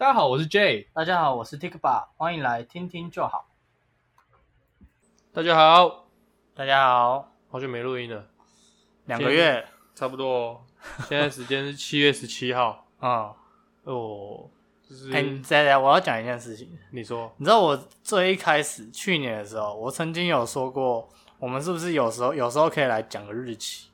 大家好，我是 J。大家好，我是 Tikba，欢迎来听听就好。大家好，大家好，好久没录音了，两个月，差不多。现在时间是七月十七号。嗯，哦，就是哎、你再来，我要讲一件事情。你说，你知道我最一开始去年的时候，我曾经有说过，我们是不是有时候有时候可以来讲个日期？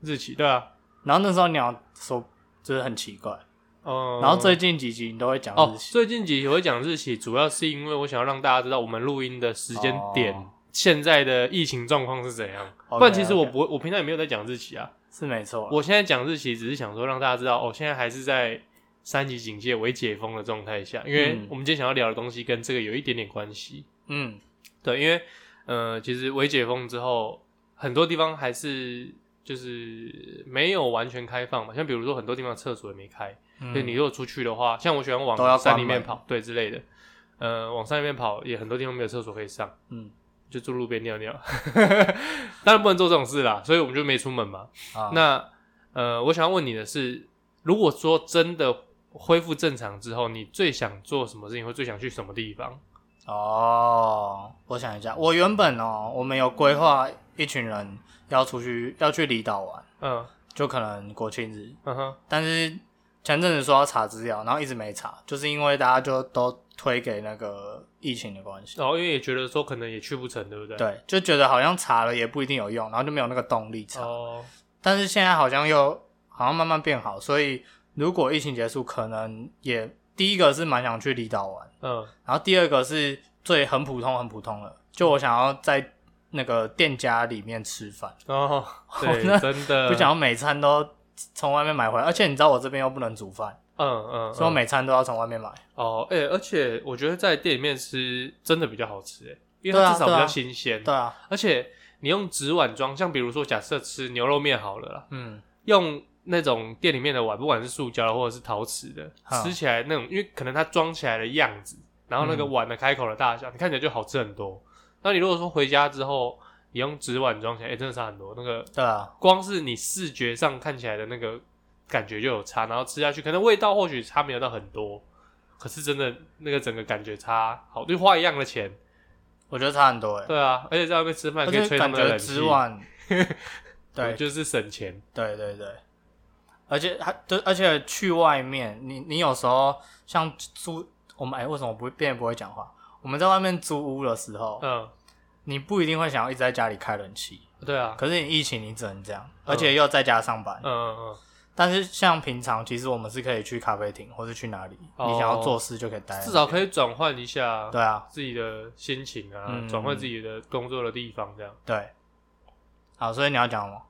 日期对啊，然后那时候你要说，就是很奇怪。嗯，然后最近几集你都会讲哦日，期，最近几集我会讲日期，主要是因为我想要让大家知道我们录音的时间点，哦现在的疫情状况是怎样。不然其实我不会，我平常也没有在讲日期啊。是没错。我现在讲日期，只是想说让大家知道，哦，现在还是在三级警戒、未解封的状态下，因为嗯我们今天想要聊的东西跟这个有一点点关系。嗯，对，因为呃，其实未解封之后，很多地方还是就是没有完全开放嘛，像比如说很多地方厕所也没开，嗯。你如果出去的话，像我喜欢往山里面跑，对之类的，呃，往山里面跑也很多地方没有厕所可以上，嗯就住路边尿尿，当然不能做这种事啦，所以我们就没出门嘛。啊，那呃，我想要问你的是，如果说真的恢复正常之后，你最想做什么事情，或最想去什么地方？哦，我想一下，我原本哦，我们有规划一群人要出去要去离岛玩，嗯。就可能国庆日，嗯哼，但是前阵子说要查资料，然后一直没查，就是因为大家就都推给那个疫情的关系，然后因为也觉得说可能也去不成，对不对？。对，就觉得好像查了也不一定有用，然后就没有那个动力查。哦，但是现在好像又好像慢慢变好，所以如果疫情结束，可能也第一个是蛮想去离岛玩，嗯然后第二个是最很普通很普通的，就我想要在那个店家里面吃饭，哦，我对，那真的不想要每餐都从外面买回来，而且你知道我这边又不能煮饭，嗯嗯，所以我嗯每餐都要从外面买。哦，哎、而且我觉得在店里面吃真的比较好吃，哎，因为它至少比较新鲜，对啊，而且你用纸碗装，像比如说假设吃牛肉面好了啦，嗯，用那种店里面的碗，不管是塑胶的或者是陶瓷的，好吃起来那种，因为可能它装起来的样子，然后那个嗯。碗的开口的大小，你看起来就好吃很多。那你如果说回家之后，你用纸碗装起来，哎、真的差很多。那个对啊，光是你视觉上看起来的那个感觉就有差，然后吃下去，可能味道或许差没有到很多，可是真的那个整个感觉差好，就花一样的钱，我觉得差很多哎，对啊，而且在外面吃饭可以吹他们的冷气。纸，碗，对。就是省钱。对对对，而且还对，而且去外面，你你有时候像租我们哎，为什么不会变不会讲话？我们在外面租屋的时候，嗯，你不一定会想要一直在家里开冷气，对啊，可是你疫情你只能这样，而且又在家上班。嗯嗯嗯。但是像平常，其实我们是可以去咖啡厅或是去哪里，哦你想要做事就可以待。至少可以转换一下对啊，自己的心情啊，嗯转换自己的工作的地方这样。对。好，所以你要讲什么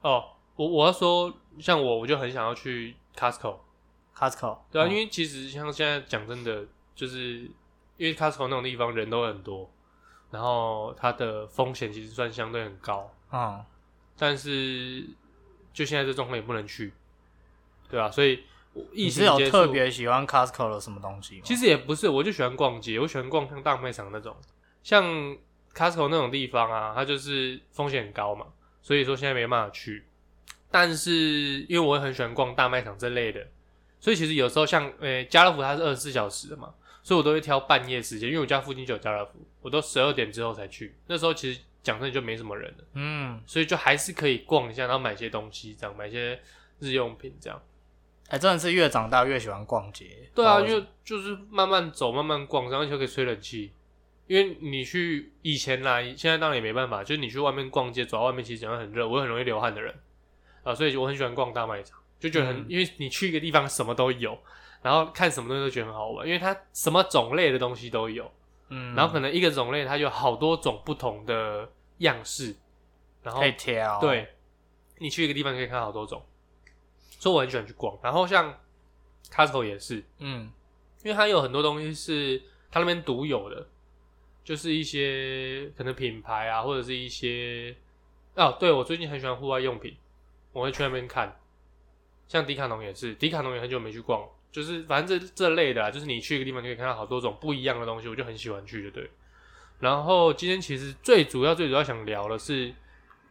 哦，我我要说，像我我就很想要去 Costco，？Costco。对啊，嗯因为其实像现在讲真的，就是因为 Costco 那种地方人都很多，然后它的风险其实算相对很高，嗯，但是就现在这状况也不能去，对啊，所以我疫你是有特别喜欢 Costco 的什么东西吗？其实也不是，我就喜欢逛街，我喜欢逛像大卖场那种，像 Costco 那种地方啊，它就是风险很高嘛，所以说现在没办法去。但是因为我也很喜欢逛大卖场这类的，所以其实有时候像呃家乐福它是二十四小时的嘛，所以我都会挑半夜时间，因为我家附近就有家乐福，我都十二点之后才去。那时候其实讲真的就没什么人了，嗯，所以就还是可以逛一下，然后买些东西，这样买些日用品这样。哎、真的是越长大越喜欢逛街。对啊，因不知道为为就是慢慢走，慢慢逛，然后就可以吹冷气。因为你去以前啦，现在当然也没办法，就是你去外面逛街，走到外面其实讲得很热，我很容易流汗的人啊，所以我很喜欢逛大卖场，就觉得很，嗯因为你去一个地方什么都有，然后看什么东西都觉得很好玩，因为它什么种类的东西都有，嗯，然后可能一个种类它有好多种不同的样式，然后可以挑。，对，你去一个地方可以看好多种，所以我很喜欢去逛。然后像 Costco 也是，嗯因为它有很多东西是它那边独有的，就是一些可能品牌啊，或者是一些哦，对我最近很喜欢户外用品，我会去那边看。像迪卡侬也是，迪卡侬也很久没去逛，就是反正这这类的、啊，就是你去一个地方就可以看到好多种不一样的东西，我就很喜欢去，就对。然后今天其实最主要最主要想聊的是，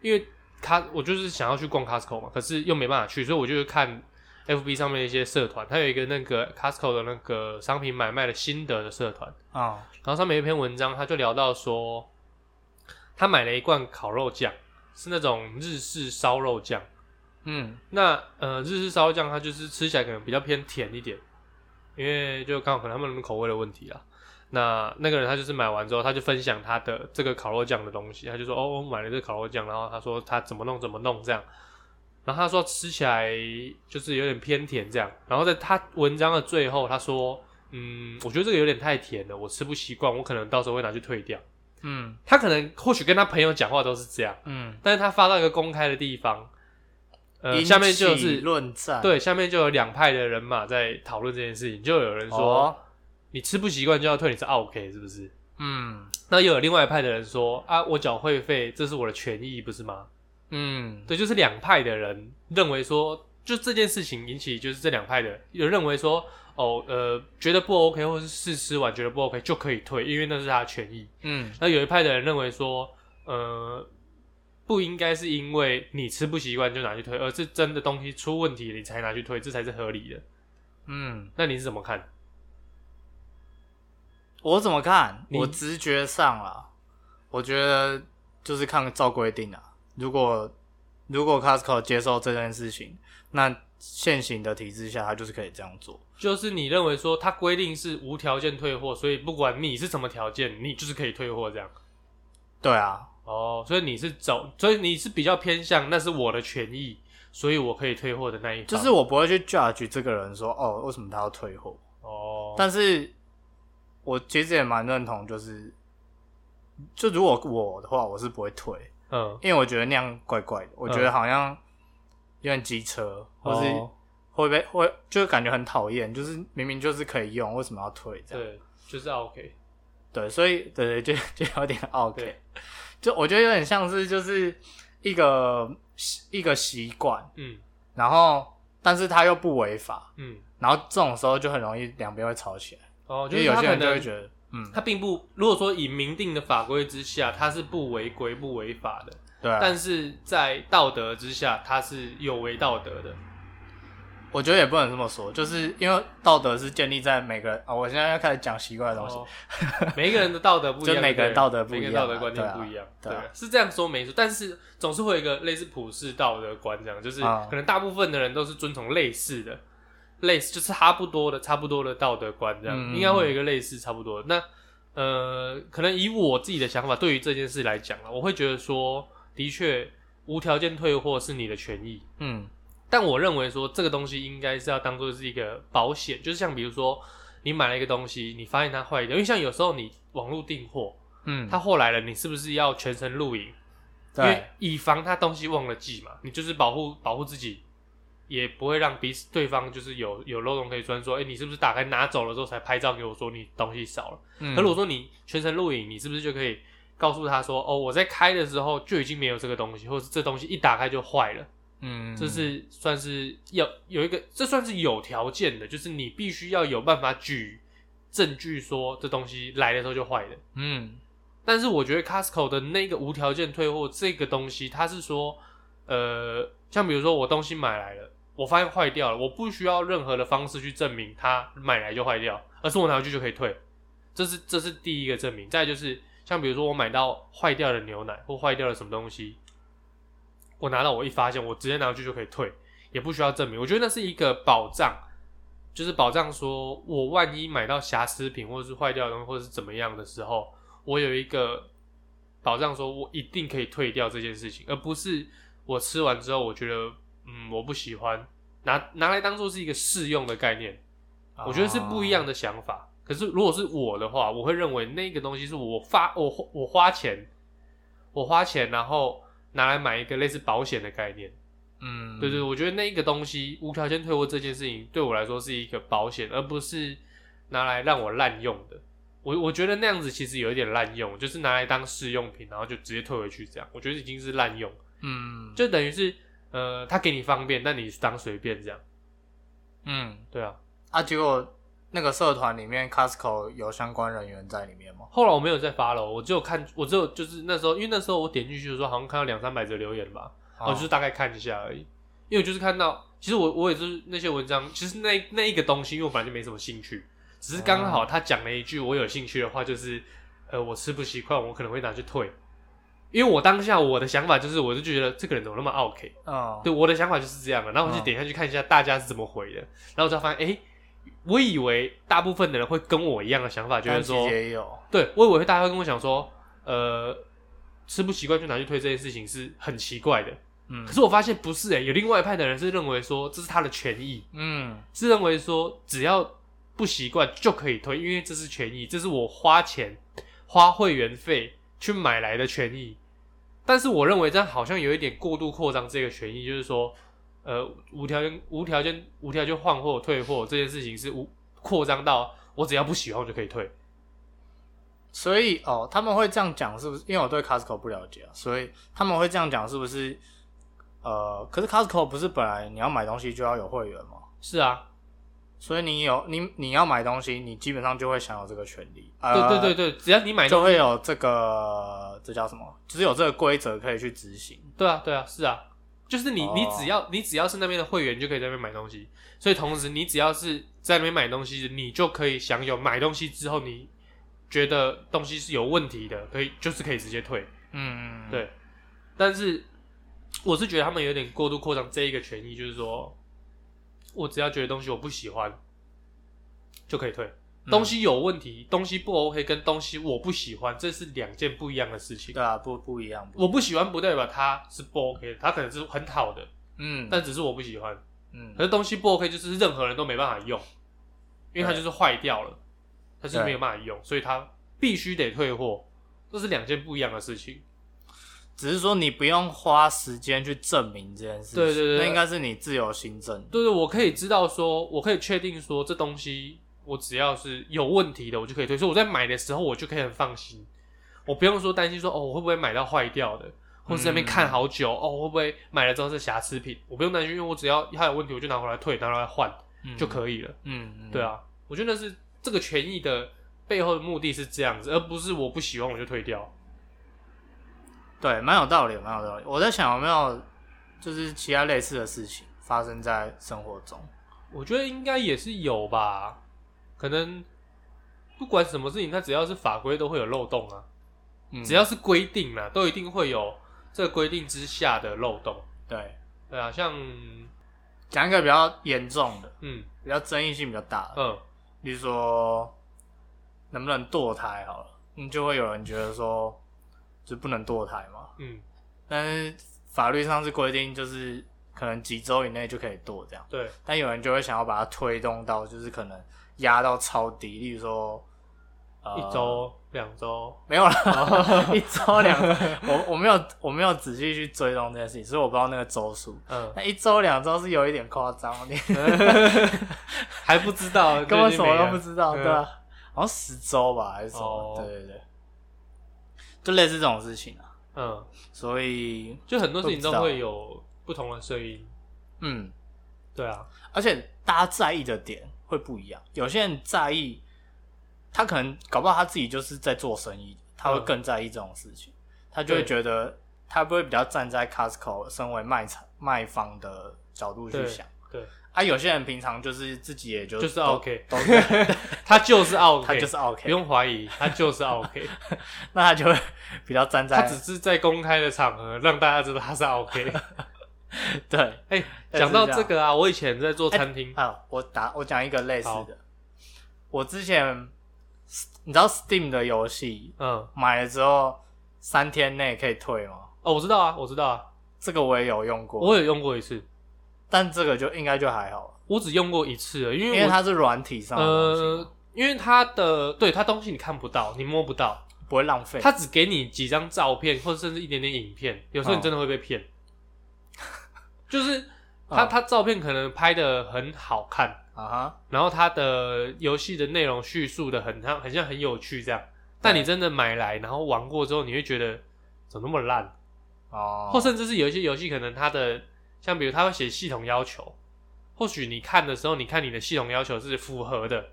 因为他我就是想要去逛 Costco 嘛，可是又没办法去，所以我就看 FB 上面的一些社团，它有一个那个 Costco 的那个商品买卖的心得的社团，啊，然后上面有一篇文章，他就聊到说，他买了一罐烤肉酱，是那种日式烧肉酱。嗯那呃，日式烧肉酱它就是吃起来可能比较偏甜一点，因为就刚好可能他们的口味的问题啦。那那个人他就是买完之后，他就分享他的这个烤肉酱的东西，他就说哦，我买了这个烤肉酱，然后他说他怎么弄怎么弄这样，然后他说吃起来就是有点偏甜这样，然后在他文章的最后他说，嗯，我觉得这个有点太甜了，我吃不习惯，我可能到时候会拿去退掉。嗯他可能或许跟他朋友讲话都是这样，嗯，但是他发到一个公开的地方，呃，下面就是论战，对，下面就有两派的人马在讨论这件事情，就有人说、哦，你吃不习惯就要退，你是 OK 是不是？嗯那又有另外一派的人说啊，我缴会费，这是我的权益，不是吗？嗯对，就是两派的人认为说，就这件事情引起就是这两派的有认为说，哦，呃，觉得不 OK，或是试吃完觉得不 OK 就可以退，因为那是他的权益。嗯那有一派的人认为说，呃，不应该是因为你吃不习惯就拿去退，而是真的东西出问题你才拿去退，这才是合理的。嗯，那你是怎么看？我怎么看？我直觉上啦，我觉得就是看照规定啊。如果如果 Costco 接受这件事情，那现行的体制下，他就是可以这样做。就是你认为说它规定是无条件退货，所以不管你是什么条件，你就是可以退货这样。对啊，哦，所以你是走，所以你是比较偏向那是我的权益，所以我可以退货的那一方。就是我不会去 judge 这个人说哦，为什么他要退货？哦，但是我其实也蛮认同，就是就如果我的话，我是不会退，嗯，因为我觉得那样怪怪的，我觉得好像有点机车，或是哦会被会就感觉很讨厌，就是明明就是可以用，为什么要退这样？对，就是 OK。对，所以对对，就就有点 OK，对就我觉得有点像是就是一个一个习惯，嗯然后但是他又不违法，嗯，然后这种时候就很容易两边会吵起来，哦，就是有些人就会觉得，嗯，他并不，如果说以明定的法规之下，他是不违规不违法的，对啊，但是在道德之下，他是有违道德的。我觉得也不能这么说，就是因为道德是建立在每个人啊、我现在要开始讲奇怪的东西，哦每一个人的道德不一样，就每个道德不一样道德观念不一样，对啊对啊是这样说没错。但是总是会有一个类似普世道德观，这样就是啊。可能大部分的人都是遵从类似的，类似就是差不多的、差不多的道德观，这样、嗯。应该会有一个类似差不多的。那呃，可能以我自己的想法，对于这件事来讲啊，我会觉得说，的确无条件退货是你的权益，嗯但我认为说这个东西应该是要当做是一个保险，就是像比如说你买了一个东西，你发现它坏掉，因为像有时候你网络订货，嗯，它货来了，你是不是要全程录影？因为对，以防他东西忘了寄嘛，你就是保护保护自己，也不会让彼此对方就是有有漏洞可以钻，说，哎、你是不是打开拿走了之后才拍照给我说你东西少了？嗯可如果说你全程录影，你是不是就可以告诉他说，哦，我在开的时候就已经没有这个东西，或者是这东西一打开就坏了？嗯，这是算是要有一个，这算是有条件的，就是你必须要有办法举证据说这东西来的时候就坏了。嗯但是我觉得 Costco 的那个无条件退货这个东西，它是说，呃，像比如说我东西买来了，我发现坏掉了，我不需要任何的方式去证明它买来就坏掉，而是我拿回去就可以退，这是这是第一个证明。再就是像比如说我买到坏掉的牛奶或坏掉了什么东西，我拿到我一发现，我直接拿回去就可以退，也不需要证明。我觉得那是一个保障，就是保障说我万一买到瑕疵品或者是坏掉的东西或者是怎么样的时候，我有一个保障，说我一定可以退掉这件事情，而不是我吃完之后我觉得嗯我不喜欢，拿拿来当做是一个试用的概念，我觉得是不一样的，的想法。可是如果是我的话，我会认为那个东西是我发我我花钱，我花钱然后拿来买一个类似保险的概念。嗯，对对，我觉得那个东西无条件退货这件事情对我来说是一个保险，而不是拿来让我滥用的。我我觉得那样子其实有一点滥用，就是拿来当试用品，然后就直接退回去这样，我觉得已经是滥用，嗯，就等于是呃，他给你方便，但你当随便这样。嗯对啊，啊，结果那个社团里面 Costco 有相关人员在里面吗？后来我没有再发了，我只有看，我只有就是那时候，因为那时候我点进去的时候，好像看到两三百则留言吧，哦我就是大概看一下而已，因为我就是看到其实我我也是那些文章，其实那那一个东西，因为我本来就没什么兴趣，只是刚好他讲了一句我有兴趣的话，就是呃我吃不习惯，我可能会拿去退。因为我当下我的想法就是，我就觉得这个人怎么那么 OK，嗯，对我的想法就是这样的。然后我就点下去看一下大家是怎么回的，然后我才发现，哎、我以为大部分的人会跟我一样的想法，就是说，也有，对我以为大家会跟我讲说，呃，吃不习惯就拿去推这件事情是很奇怪的。嗯可是我发现不是诶、有另外一派的人是认为说这是他的权益，嗯是认为说只要不习惯就可以推，因为这是权益，这是我花钱花会员费去买来的权益。但是我认为这样好像有一点过度扩张这个权益，就是说，呃，无条件、无条件、无条件换货、退货这件事情是无扩张到我只要不喜欢我就可以退。所以哦，他们会这样讲，是不是？因为我对 Costco 不了解啊，所以他们会这样讲，是不是？呃，可是 Costco 不是本来你要买东西就要有会员吗？是啊，所以你有你你要买东西，你基本上就会享有这个权利。对呃、对对对，只要你买就会有这个这叫什么？就是有这个规则可以去执行。对啊对啊，是啊，就是你哦你只要你只要是那边的会员，就可以在那边买东西。所以同时，你只要是在那边买东西，你就可以享有买东西之后你觉得东西是有问题的，可以就是可以直接退。嗯，对，但是我是觉得他们有点过度扩张这一个权益，就是说我只要觉得东西我不喜欢就可以退。嗯东西有问题，东西不 OK，跟东西我不喜欢，这是两件不一样的事情。对啊，不不一样。不我不喜欢不代表它是不 OK，它可能是很好的，嗯，但只是我不喜欢。嗯可是东西不 OK，就是任何人都没办法用，因为它就是坏掉了，它就是对没有办法用，所以它必须得退货，这是两件不一样的事情。只是说你不用花时间去证明这件事情，对对对那应该是你自由行政。对对，我可以知道说，我可以确定说这东西我只要是有问题的，我就可以退。所以我在买的时候，我就可以很放心，我不用说担心说哦，我会不会买到坏掉的，或者在那边看好久、哦，会不会买了之后是瑕疵品？我不用担心，因为我只要它有问题，我就拿回来退，拿回来换嗯就可以了。嗯，嗯对，啊，我觉得是这个权益的背后的目的是这样子，而不是我不喜欢我就退掉。对，蛮有道理，蛮有道理。我在想有没有就是其他类似的事情发生在生活中。我觉得应该也是有吧，可能不管什么事情，它只要是法规都会有漏洞啊。嗯，只要是规定啦，都一定会有这个规定之下的漏洞。对。对啊，像讲一个比较严重的、嗯。比较争议性比较大的，嗯。比如说能不能堕胎好了，嗯，就会有人觉得说就不能堕胎嘛。嗯，但是法律上是规定，就是可能几周以内就可以堕这样，对，但有人就会想要把它推动到，就是可能压到超低，例如说、呃、一周两周，没有了，一周两周，我我没有我没有仔细去追踪这件事情，所以我不知道那个周数。嗯，那一周两周是有一点夸张，你 还不知道，根本什么都不知道，嗯。对啊，好像十周吧还是什么？哦。对对对，就类似这种事情啊，嗯，所以就很多事情都会有不同的声音。嗯，对啊，而且大家在意的点会不一样，有些人在意，他可能搞不好他自己就是在做生意，他会嗯。更在意这种事情，他就会对。觉得他不会比较站在 Costco 身为卖场卖方的角度去想。对，啊，有些人平常就是自己也就就是 OK 他就是 OK，他就是 OK，不用怀疑，他就是 OK，那他就会比较站在他只是在公开的场合让大家知道他是 OK。对。哎，讲到这个啊，我以前在做餐厅，啊，我打我讲一个类似的，我之前你知道 Steam 的游戏嗯，买了之后三天内可以退吗？哦，我知道啊，我知道啊，这个我也有用过，我也用过一次，但这个就应该就还好，我只用过一次了，因因为因为它是软体上呃，因为它的对它东西你看不到，你摸不到，不会浪费。它只给你几张照片或者甚至一点点影片，有时候你真的会被骗。就是他嗯它照片可能拍的很好看，啊哈，然后他的游戏的内容叙述的很像很像很有趣这样，但你真的买来然后玩过之后，你会觉得怎么那么烂，哦，或甚至是有一些游戏可能它的像比如他会写系统要求，或许你看的时候，你看你的系统要求是符合的，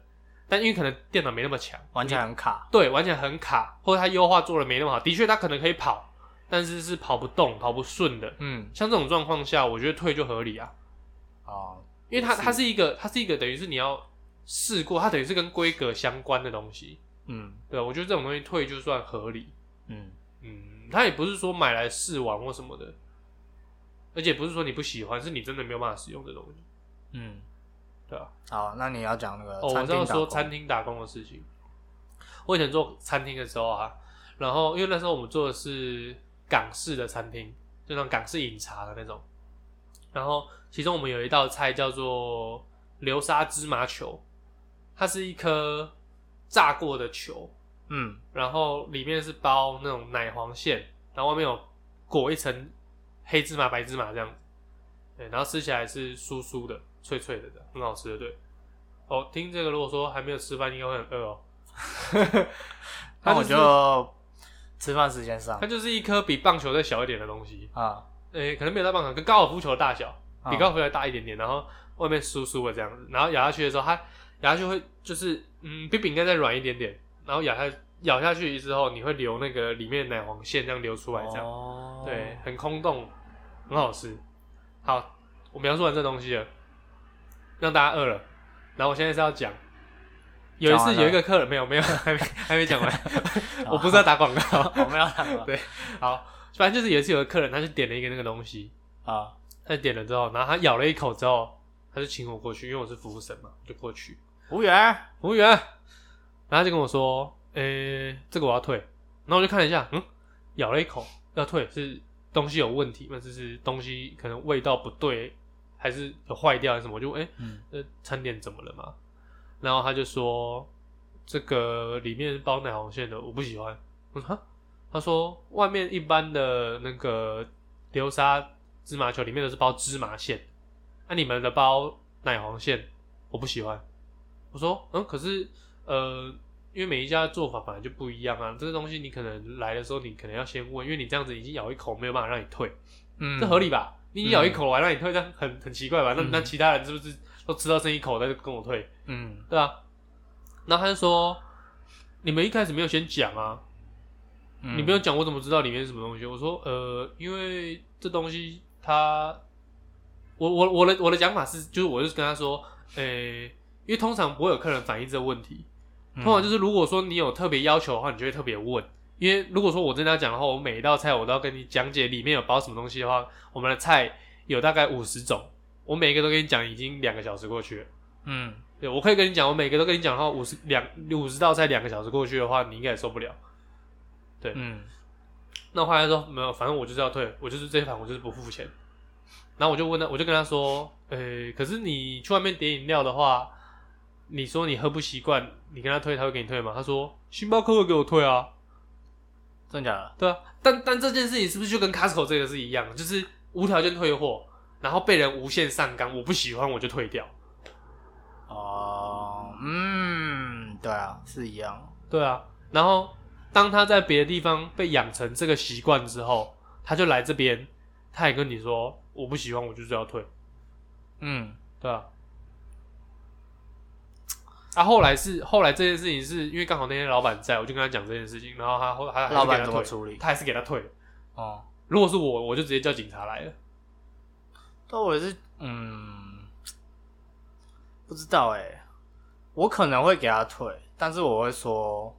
但因为可能电脑没那么强，玩起来很卡。对，玩起来很卡，或者它优化做的没那么好。的确，它可能可以跑，但是是跑不动、跑不顺的。嗯，像这种状况下，我觉得退就合理啊。哦，因为它是它是一个它是一个等于是你要试过，它等于是跟规格相关的东西。嗯对，我觉得这种东西退就算合理。嗯嗯，它也不是说买来试玩或什么的，而且不是说你不喜欢，是你真的没有办法使用这东西。嗯，对啊。好，那你要讲那个哦，我餐知道说餐厅打工的事情。我以前做餐厅的时候啊，然后因为那时候我们做的是港式的餐厅，就那种港式饮茶的那种。然后其中我们有一道菜叫做流沙芝麻球，它是一颗炸过的球，嗯然后里面是包那种奶黄馅，然后外面有裹一层黑芝麻、白芝麻这样子。对，然后吃起来是酥酥的、脆脆的，很好吃的。对，哦，听这个如果说还没有吃饭，应该会很饿哦。那我是就吃饭时间上。它就是一颗比棒球再小一点的东西，啊，诶、可能没有到棒球，跟高尔夫球的大小，比啊高尔夫球还大一点点，然后外面酥酥的这样子，然后咬下去的时候，它咬下去会就是嗯比饼干再软一点点，然后咬下咬下去之后，你会流那个里面的奶黄馅这样流出来，这样、哦。对，很空洞，很好吃。好，我描述完这东西了，让大家饿了，然后我现在是要讲。有一次有一个客人没有没有还没还没讲完，我不是在打广告，我没有看过对好，反正就是有一次有个客人他就点了一个那个东西，啊，他点了之后，然后他咬了一口之后，他就请我过去，因为我是服务生嘛，我就过去，服务员，服务员，然后他就跟我说，诶、这个我要退，然后我就看了一下，嗯，咬了一口要退是东西有问题，或者是东西可能味道不对，还是有坏掉还是什么，我就嗯。呃，餐点怎么了嘛？然后他就说这个里面是包奶黄馅的，我不喜欢。我说哈，他说外面一般的那个流沙芝麻球里面都是包芝麻馅，那、你们的包奶黄馅我不喜欢。我说嗯，可是呃，因为每一家做法本来就不一样啊，这个东西你可能来的时候你可能要先问，因为你这样子已经咬一口没有办法让你退，嗯，这合理吧？你咬一口我还让你退，这样很很奇怪吧？那嗯那其他人是不是都吃到剩一口，他就跟我退？嗯对啊，然后他就说：“你们一开始没有先讲啊，嗯，你没有讲，我怎么知道里面是什么东西？”我说：“呃，因为这东西它，我我我的我的讲法是，就是我就是跟他说，呃、因为通常不会有客人反映这个问题，嗯通常就是如果说你有特别要求的话，你就会特别问。因为如果说我真的要讲的话，我每一道菜我都要跟你讲解里面有包什么东西的话，我们的菜有大概五十种，我每一个都跟你讲，已经两个小时过去了。嗯对，我可以跟你讲，我每个都跟你讲的话，五十两五十道菜两个小时过去的话，你应该也受不了。对，嗯那后来说没有，反正我就是要退，我就是这一盘我就是不付钱。然后我就问他，我就跟他说，呃、可是你去外面点饮料的话，你说你喝不习惯，你跟他退，他会给你退吗？他说星巴克会给我退啊，真假的？对啊。但但这件事情是不是就跟 Costco 这个是一样，就是无条件退货，然后被人无限上纲，我不喜欢我就退掉。哦，嗯，对啊，是一样。对啊，然后当他在别的地方被养成这个习惯之后，他就来这边，他也跟你说我不喜欢，我就是要退，嗯对啊。啊，后来是后来这件事情是因为刚好那天老板在，我就跟他讲这件事情，然后他后他老板怎么处理？他还是给他退。哦，如果是我，我就直接叫警察来了。但我也是，嗯，不知道哎、我可能会给他退，但是我会说，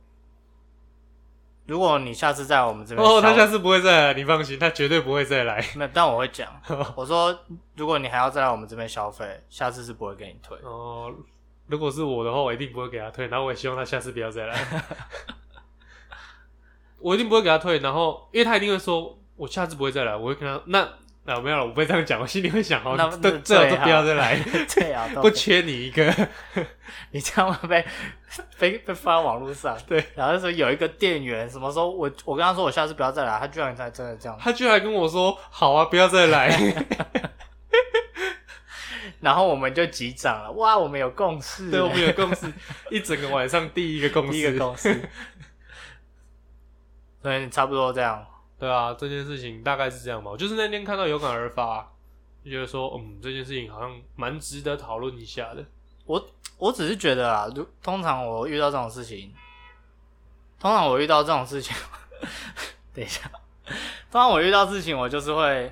如果你下次在我们这边哦，他下次不会再来，你放心，他绝对不会再来。没有，但我会讲，我说如果你还要再来我们这边消费，下次是不会给你退。哦，如果是我的话，我一定不会给他退，然后我也希望他下次不要再来。我一定不会给他退，然后因为他一定会说，我下次不会再来，我会跟他那那没有了，我不会这样讲，我心里会想，哦，那这那最好都不要再来，对啊，都不缺你一个。你这样会被被被发到网络上。对，然后就说有一个店员什么时候我我跟他说我下次不要再来，他居然才真的这样。他居然跟我说，好啊，不要再来。然后我们就击掌了，哇，我们有共识，对，我们有共识，一整个晚上第一个共识，第一个共识。所以差不多这样。对啊，这件事情大概是这样吧。我就是那天看到有感而发，就觉得说，嗯，这件事情好像蛮值得讨论一下的。我我只是觉得啊，如通常我遇到这种事情，通常我遇到这种事情，等一下，通常我遇到事情，我就是会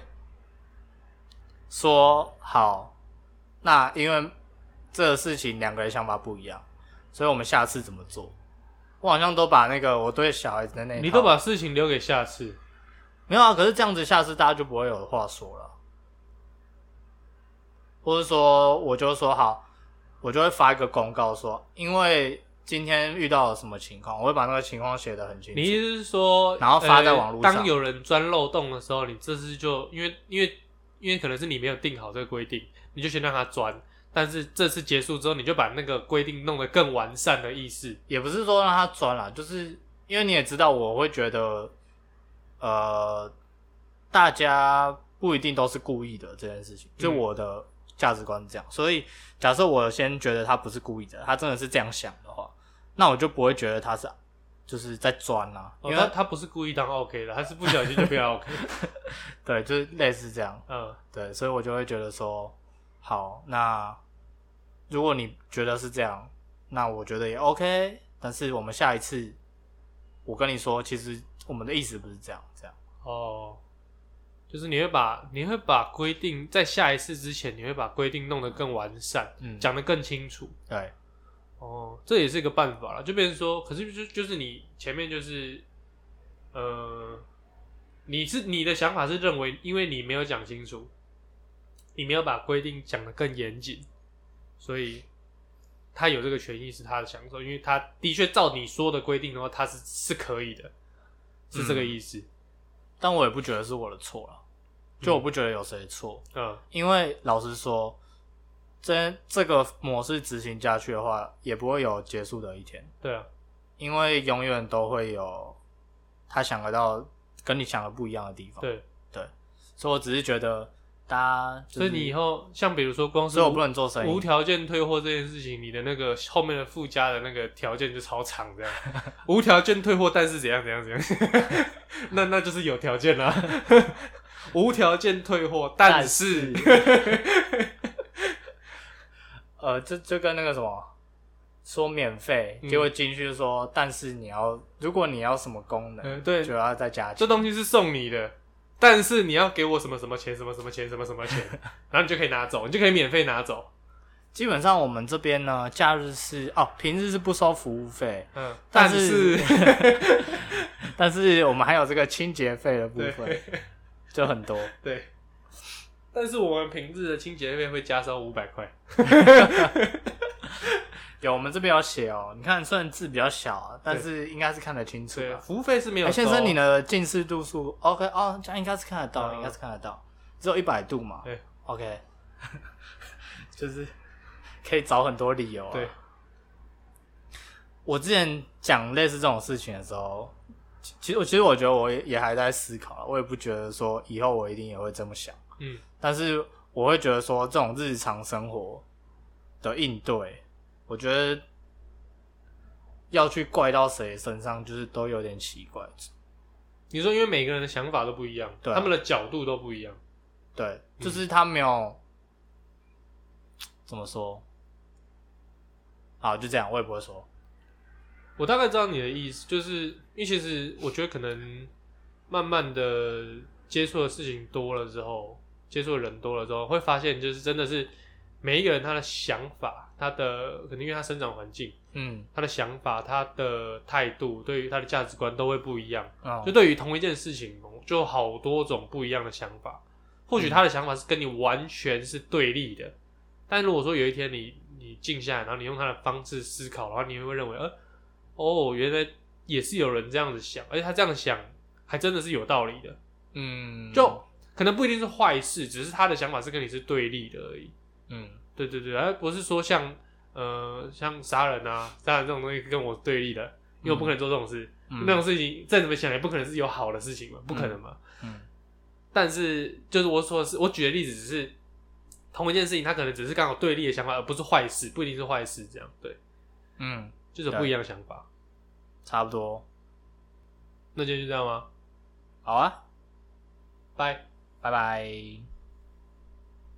说好，那因为这个事情两个人想法不一样，所以我们下次怎么做？我好像都把那个我对小孩子的那你都把事情留给下次。没有啊，可是这样子下次大家就不会有话说了，或者说我就说好，我就会发一个公告说，因为今天遇到了什么情况，我会把那个情况写得很清楚。你意思是说，然后发在呃网络上当有人钻漏洞的时候，你这次就因为因为因为可能是你没有定好这个规定，你就先让他钻。但是这次结束之后，你就把那个规定弄得更完善的意思。也不是说让他钻了，就是因为你也知道，我会觉得，呃，大家不一定都是故意的这件事情，就嗯我的价值观是这样。所以假设我先觉得他不是故意的，他真的是这样想的话，那我就不会觉得他是就是在钻啦、哦、因为他他不是故意当 OK 的，他是不小心就变 OK。对，就是类似这样。嗯，对，所以我就会觉得说，好，那如果你觉得是这样，那我觉得也 OK。但是我们下一次，我跟你说，其实我们的意思不是这样，这样。哦，就是你会把你会把规定在下一次之前，你会把规定弄得更完善，嗯，讲得更清楚。对，哦，这也是一个办法了，就变成说，可是就就是你前面就是，呃，你是你的想法是认为，因为你没有讲清楚，你没有把规定讲得更严谨，所以他有这个权益是他的享受，因为他的确照你说的规定的话，他是是可以的，是这个意思。但我也不觉得是我的错了，就我不觉得有谁错，嗯。因为老实说，这这个模式执行下去的话，也不会有结束的一天，对啊，因为永远都会有他想得到跟你想的不一样的地方。对，所以我只是觉得大家、就是，所以你以后像比如说光是所以我不能做生意无。条件退货这件事情，你的那个后面的附加的那个条件就超长，这样 无条件退货，但是怎样怎样怎样，那 那就是有条件啦、无条件退货，但是呃，这就跟那个什么说免费，嗯结果进去就说，但是你要，如果你要什么功能，嗯、对，就要再加这。东西是送你的，但是你要给我什么什么钱，什么什么钱，什么什么钱，然后你就可以拿走，你就可以免费拿走。基本上我们这边呢，假日是哦，平日是不收服务费，嗯，但是但是 我们还有这个清洁费的部分，就很多。对，但是我们平日的清洁费会加收五百块。有，我们这边有写哦，你看虽然字比较小啊，但是应该是看得清楚对，吧。服务费是没有哎，收。先生，你的近视度数 OK 哦，这样应该是看得到，嗯应该是看得到，只有一百度嘛。对，OK，就是可以找很多理由、啊。对，我之前讲类似这种事情的时候，其其实我其实我觉得我也也还在思考了，我也不觉得说以后我一定也会这么想，嗯，但是我会觉得说这种日常生活的应对，我觉得要去怪到谁身上，就是都有点奇怪。你说因为每个人的想法都不一样，对啊他们的角度都不一样。对，就是他没有、怎么说，好就这样，我也不会说。我大概知道你的意思，就是因为其实我觉得可能慢慢的接触的事情多了之后，接触的人多了之后，会发现就是真的是每一个人他的想法，他的可能因为他生长环境，嗯，他的想法，他的态度，对于他的价值观都会不一样。哦就对于同一件事情，就好多种不一样的想法。或许他的想法是跟你完全是对立的，但如果说有一天你你静下来，然后你用他的方式思考的话，你会认为，呃，哦，原来也是有人这样子想，而且他这样想还真的是有道理的。嗯，就可能不一定是坏事，只是他的想法是跟你是对立的而已。嗯对对对，而不是说像呃像杀人啊，杀人这种东西跟我对立的，因为我不可能做这种事。嗯那种事情再怎么想也不可能是有好的事情嘛，不可能嘛。嗯但是就是我说的是，我举的例子只是同一件事情，它可能只是刚好对立的想法，而不是坏事，不一定是坏事。这样对，嗯，就是不一样的想法。差不多，那今天就这样吗？好啊，拜。拜拜。